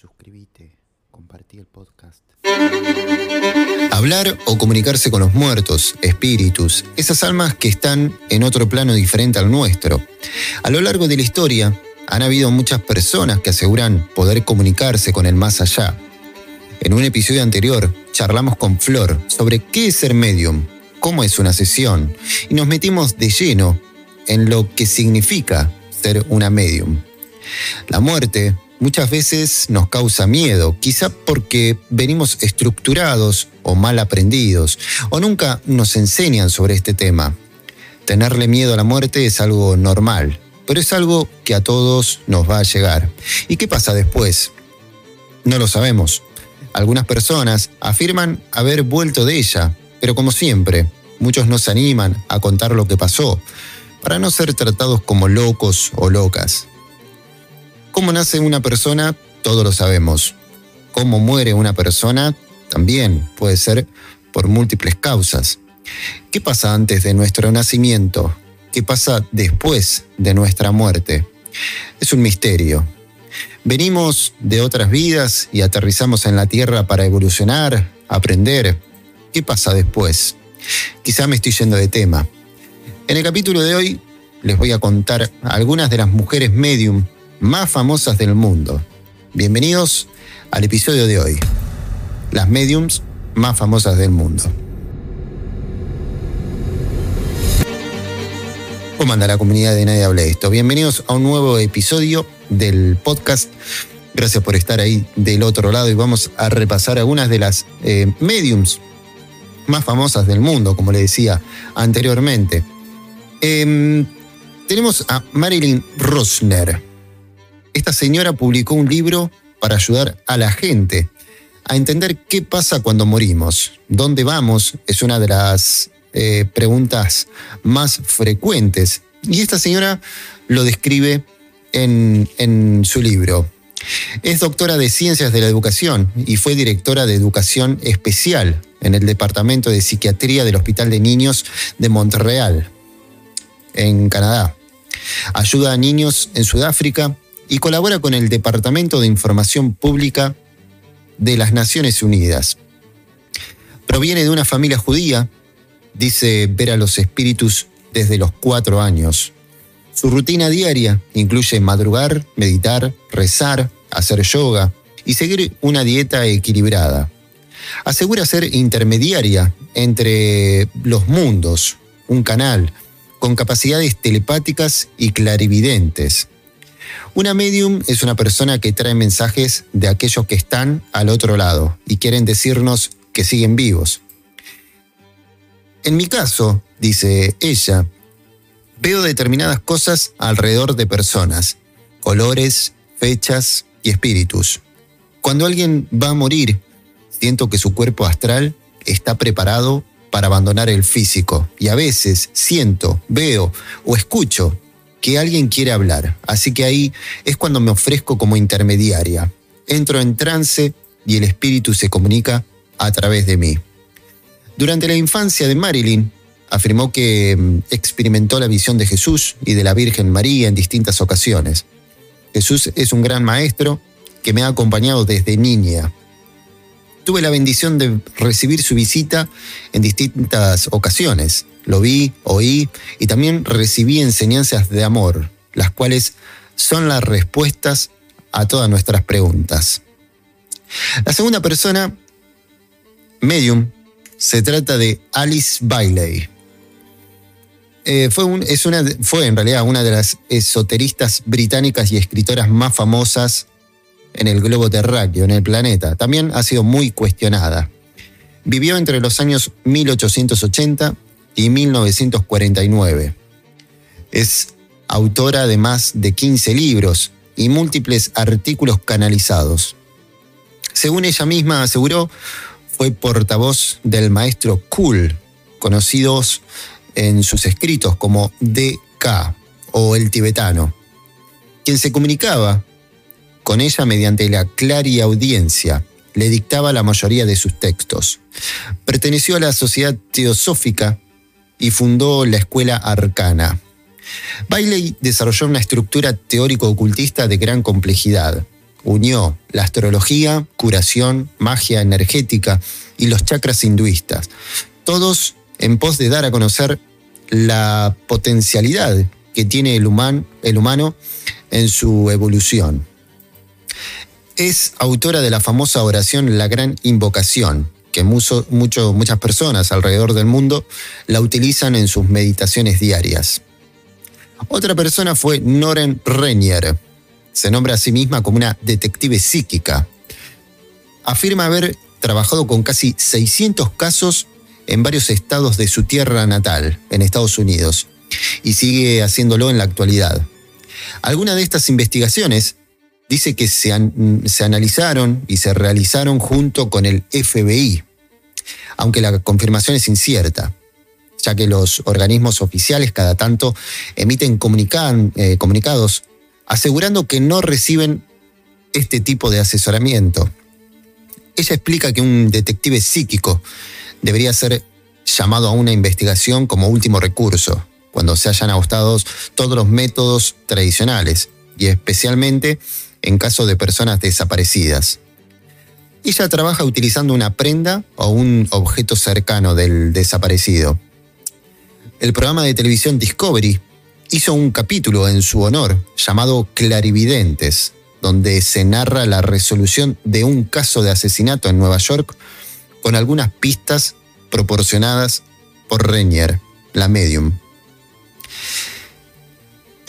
suscribite, compartí el podcast. Hablar o comunicarse con los muertos, espíritus, esas almas que están en otro plano diferente al nuestro. A lo largo de la historia han habido muchas personas que aseguran poder comunicarse con el más allá. En un episodio anterior charlamos con Flor sobre qué es ser medium, cómo es una sesión, y nos metimos de lleno en lo que significa ser una medium. La muerte muchas veces nos causa miedo, quizá porque venimos estructurados o mal aprendidos, o nunca nos enseñan sobre este tema. Tenerle miedo a la muerte es algo normal, pero es algo que a todos nos va a llegar. ¿Y qué pasa después? No lo sabemos. Algunas personas afirman haber vuelto de ella, pero como siempre, muchos no se animan a contar lo que pasó, para no ser tratados como locos o locas. Cómo nace una persona, todos lo sabemos. Cómo muere una persona, también puede ser por múltiples causas. ¿Qué pasa antes de nuestro nacimiento? ¿Qué pasa después de nuestra muerte? Es un misterio. Venimos de otras vidas y aterrizamos en la Tierra para evolucionar, aprender. ¿Qué pasa después? Quizá me estoy yendo de tema. En el capítulo de hoy les voy a contar algunas de las mujeres medium más famosas del mundo. Bienvenidos al episodio de hoy. Las mediums más famosas del mundo. ¿Cómo anda la comunidad de Nadie Habla Esto? Bienvenidos a un nuevo episodio del podcast. Gracias por estar ahí del otro lado y vamos a repasar algunas de las eh, mediums más famosas del mundo, como le decía anteriormente. Em, tenemos a Marilyn Rosner esta señora publicó un libro para ayudar a la gente a entender qué pasa cuando morimos. ¿Dónde vamos? Es una de las eh, preguntas más frecuentes. Y esta señora lo describe en, en su libro. Es doctora de Ciencias de la Educación y fue directora de Educación Especial en el Departamento de Psiquiatría del Hospital de Niños de Montreal, en Canadá. Ayuda a niños en Sudáfrica y colabora con el Departamento de Información Pública de las Naciones Unidas. Proviene de una familia judía, dice ver a los espíritus desde los cuatro años. Su rutina diaria incluye madrugar, meditar, rezar, hacer yoga y seguir una dieta equilibrada. Asegura ser intermediaria entre los mundos, un canal con capacidades telepáticas y clarividentes. Una medium es una persona que trae mensajes de aquellos que están al otro lado y quieren decirnos que siguen vivos. En mi caso, dice ella, veo determinadas cosas alrededor de personas, colores, fechas y espíritus. Cuando alguien va a morir, siento que su cuerpo astral está preparado para abandonar el físico y a veces siento, veo o escucho que alguien quiere hablar. Así que ahí es cuando me ofrezco como intermediaria. Entro en trance y el espíritu se comunica a través de mí. Durante la infancia de Marilyn, afirmó que mm, experimentó la visión de Jesús y de la Virgen María en distintas ocasiones. Jesús es un gran maestro que me ha acompañado desde niña. Tuve la bendición de recibir su visita en distintas ocasiones. Lo vi, oí y también recibí enseñanzas de amor, las cuales son las respuestas a todas nuestras preguntas. La segunda persona, medium, se trata de Alice Bailey. Eh, fue, es una, fue en realidad una de las esoteristas británicas y escritoras más famosas en el globo terráqueo, en el planeta. También ha sido muy cuestionada. Vivió entre los años 1880 y 1949. Es autora de más de 15 libros y múltiples artículos canalizados. Según ella misma aseguró, fue portavoz del maestro Kul, conocidos en sus escritos como DK o el tibetano, quien se comunicaba con ella mediante la audiencia, le dictaba la mayoría de sus textos. Perteneció a la Sociedad Teosófica y fundó la Escuela Arcana. Bailey desarrolló una estructura teórico-ocultista de gran complejidad, unió la astrología, curación, magia energética y los chakras hinduistas, todos en pos de dar a conocer la potencialidad que tiene el, el humano en su evolución. Es autora de la famosa oración La Gran Invocación, que muchas personas alrededor del mundo la utilizan en sus meditaciones diarias. Otra persona fue Noren Renier. Se nombra a sí misma como una detective psíquica. Afirma haber trabajado con casi 600 casos en varios estados de su tierra natal, en Estados Unidos, y sigue haciéndolo en la actualidad. Algunas de estas investigaciones dice que se, se, analizaron y se realizaron junto con el FBI, aunque la confirmación es incierta, ya que los organismos oficiales cada tanto emiten eh, comunicados asegurando que no reciben este tipo de asesoramiento. Ella explica que un detective psíquico debería ser llamado a una investigación como último recurso, cuando se hayan agotado todos los métodos tradicionales, y especialmente en caso de personas desaparecidas. Ella trabaja utilizando una prenda o un objeto cercano del desaparecido. El programa de televisión Discovery hizo un capítulo en su honor llamado Clarividentes, donde se narra la resolución de un caso de asesinato en Nueva York con algunas pistas proporcionadas por Renier, la medium.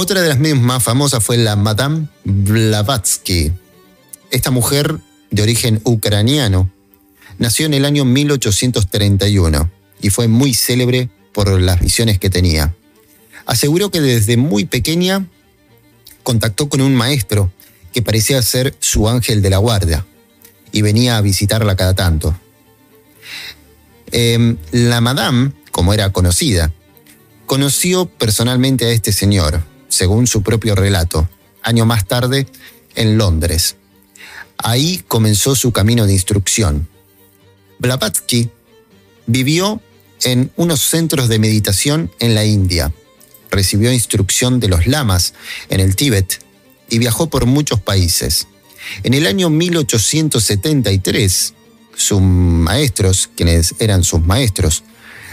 Otra de las mediums más famosas fue la Madame Blavatsky. Esta mujer, de origen ucraniano, nació en el año 1831 y fue muy célebre por las visiones que tenía. Aseguró que desde muy pequeña contactó con un maestro que parecía ser su ángel de la guardia y venía a visitarla cada tanto. Em, la Madame, como era conocida, conoció personalmente a este señor, según su propio relato, año más tarde en Londres. Ahí comenzó su camino de instrucción. Blavatsky vivió en unos centros de meditación en la India, recibió instrucción de los lamas en el Tíbet y viajó por muchos países. En el año 1873 sus maestros, quienes eran sus maestros,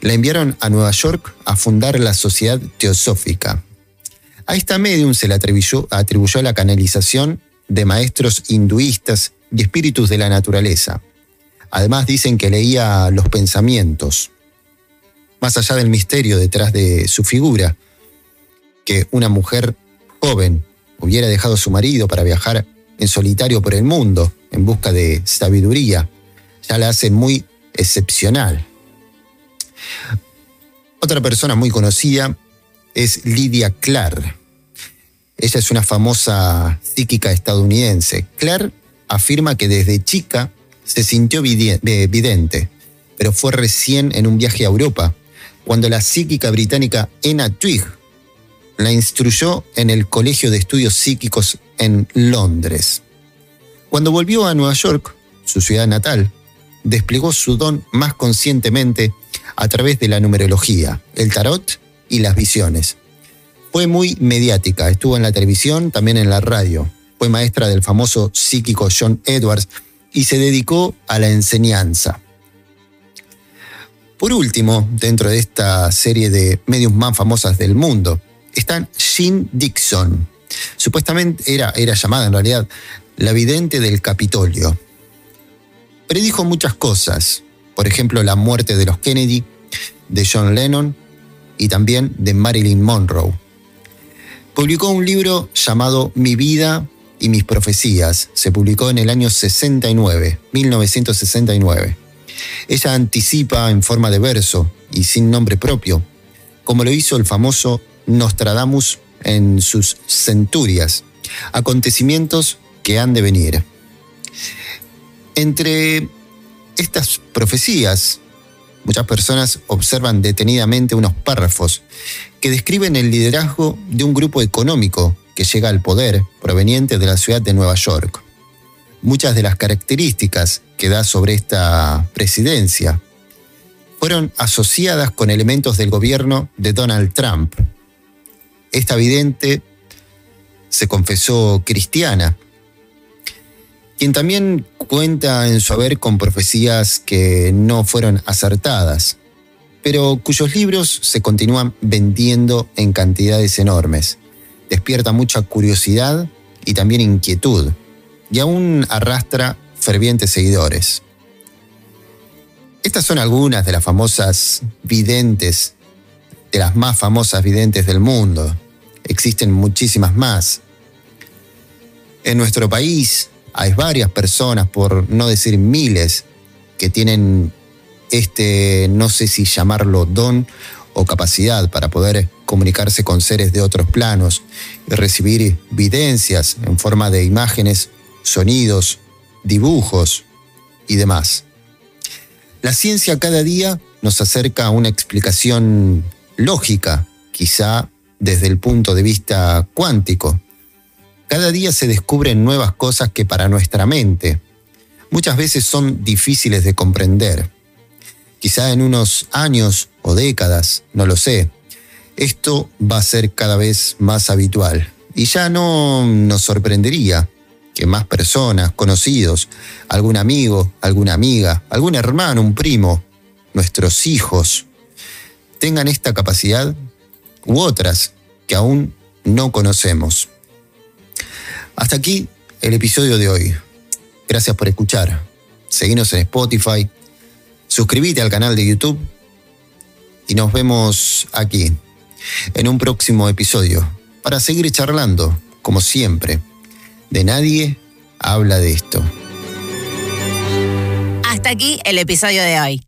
la enviaron a Nueva York a fundar la Sociedad Teosófica. A esta medium se le atribuyó, la canalización de maestros hinduistas y espíritus de la naturaleza. Además dicen que leía los pensamientos. Más allá del misterio detrás de su figura, que una mujer joven hubiera dejado a su marido para viajar en solitario por el mundo en busca de sabiduría ya la hace muy excepcional. Otra persona muy conocida es Lydia Clark. Ella es una famosa psíquica estadounidense. Clark afirma que desde chica se sintió vidente, pero fue recién en un viaje a Europa, cuando la psíquica británica Enna Twigg la instruyó en el Colegio de Estudios Psíquicos en Londres. Cuando volvió a Nueva York, su ciudad natal, desplegó su don más conscientemente a través de la numerología, el tarot y las visiones. Fue muy mediática, estuvo en la televisión, también en la radio. Fue maestra del famoso psíquico John Edwards y se dedicó a la enseñanza. Por último, dentro de esta serie de medios más famosas del mundo, está Jean Dixon. Supuestamente era, era llamada en realidad la vidente del Capitolio predijo muchas cosas, por ejemplo la muerte de los Kennedy, de John Lennon y también de Marilyn Monroe. Publicó un libro llamado Mi vida y mis profecías. Se publicó en el año 69, 1969. Ella anticipa en forma de verso y sin nombre propio, como lo hizo el famoso Nostradamus en sus centurias, acontecimientos que han de venir. Entre estas profecías, muchas personas observan detenidamente unos párrafos que describen el liderazgo de un grupo económico que llega al poder proveniente de la ciudad de Nueva York. Muchas de las características que da sobre esta presidencia fueron asociadas con elementos del gobierno de Donald Trump. Esta vidente se confesó cristiana quien también cuenta en su haber con profecías que no fueron acertadas, pero cuyos libros se continúan vendiendo en cantidades enormes. Despierta mucha curiosidad y también inquietud, y aún arrastra fervientes seguidores. Estas son algunas de las famosas videntes, de las más famosas videntes del mundo. Existen muchísimas más. En nuestro país hay varias personas, por no decir miles, que tienen este, no sé si llamarlo don o capacidad para poder comunicarse con seres de otros planos y recibir evidencias en forma de imágenes, sonidos, dibujos y demás. La ciencia cada día nos acerca a una explicación lógica, quizá desde el punto de vista cuántico. Cada día se descubren nuevas cosas que para nuestra mente muchas veces son difíciles de comprender. Quizá en unos años o décadas, no lo sé, esto va a ser cada vez más habitual y ya no nos sorprendería que más personas, conocidos, algún amigo, alguna amiga, algún hermano, un primo, nuestros hijos, tengan esta capacidad u otras que aún no conocemos. Hasta aquí el episodio de hoy. Gracias por escuchar. Seguinos en Spotify, suscríbete al canal de YouTube y nos vemos aquí en un próximo episodio para seguir charlando, como siempre de nadie habla de esto. Hasta aquí el episodio de hoy.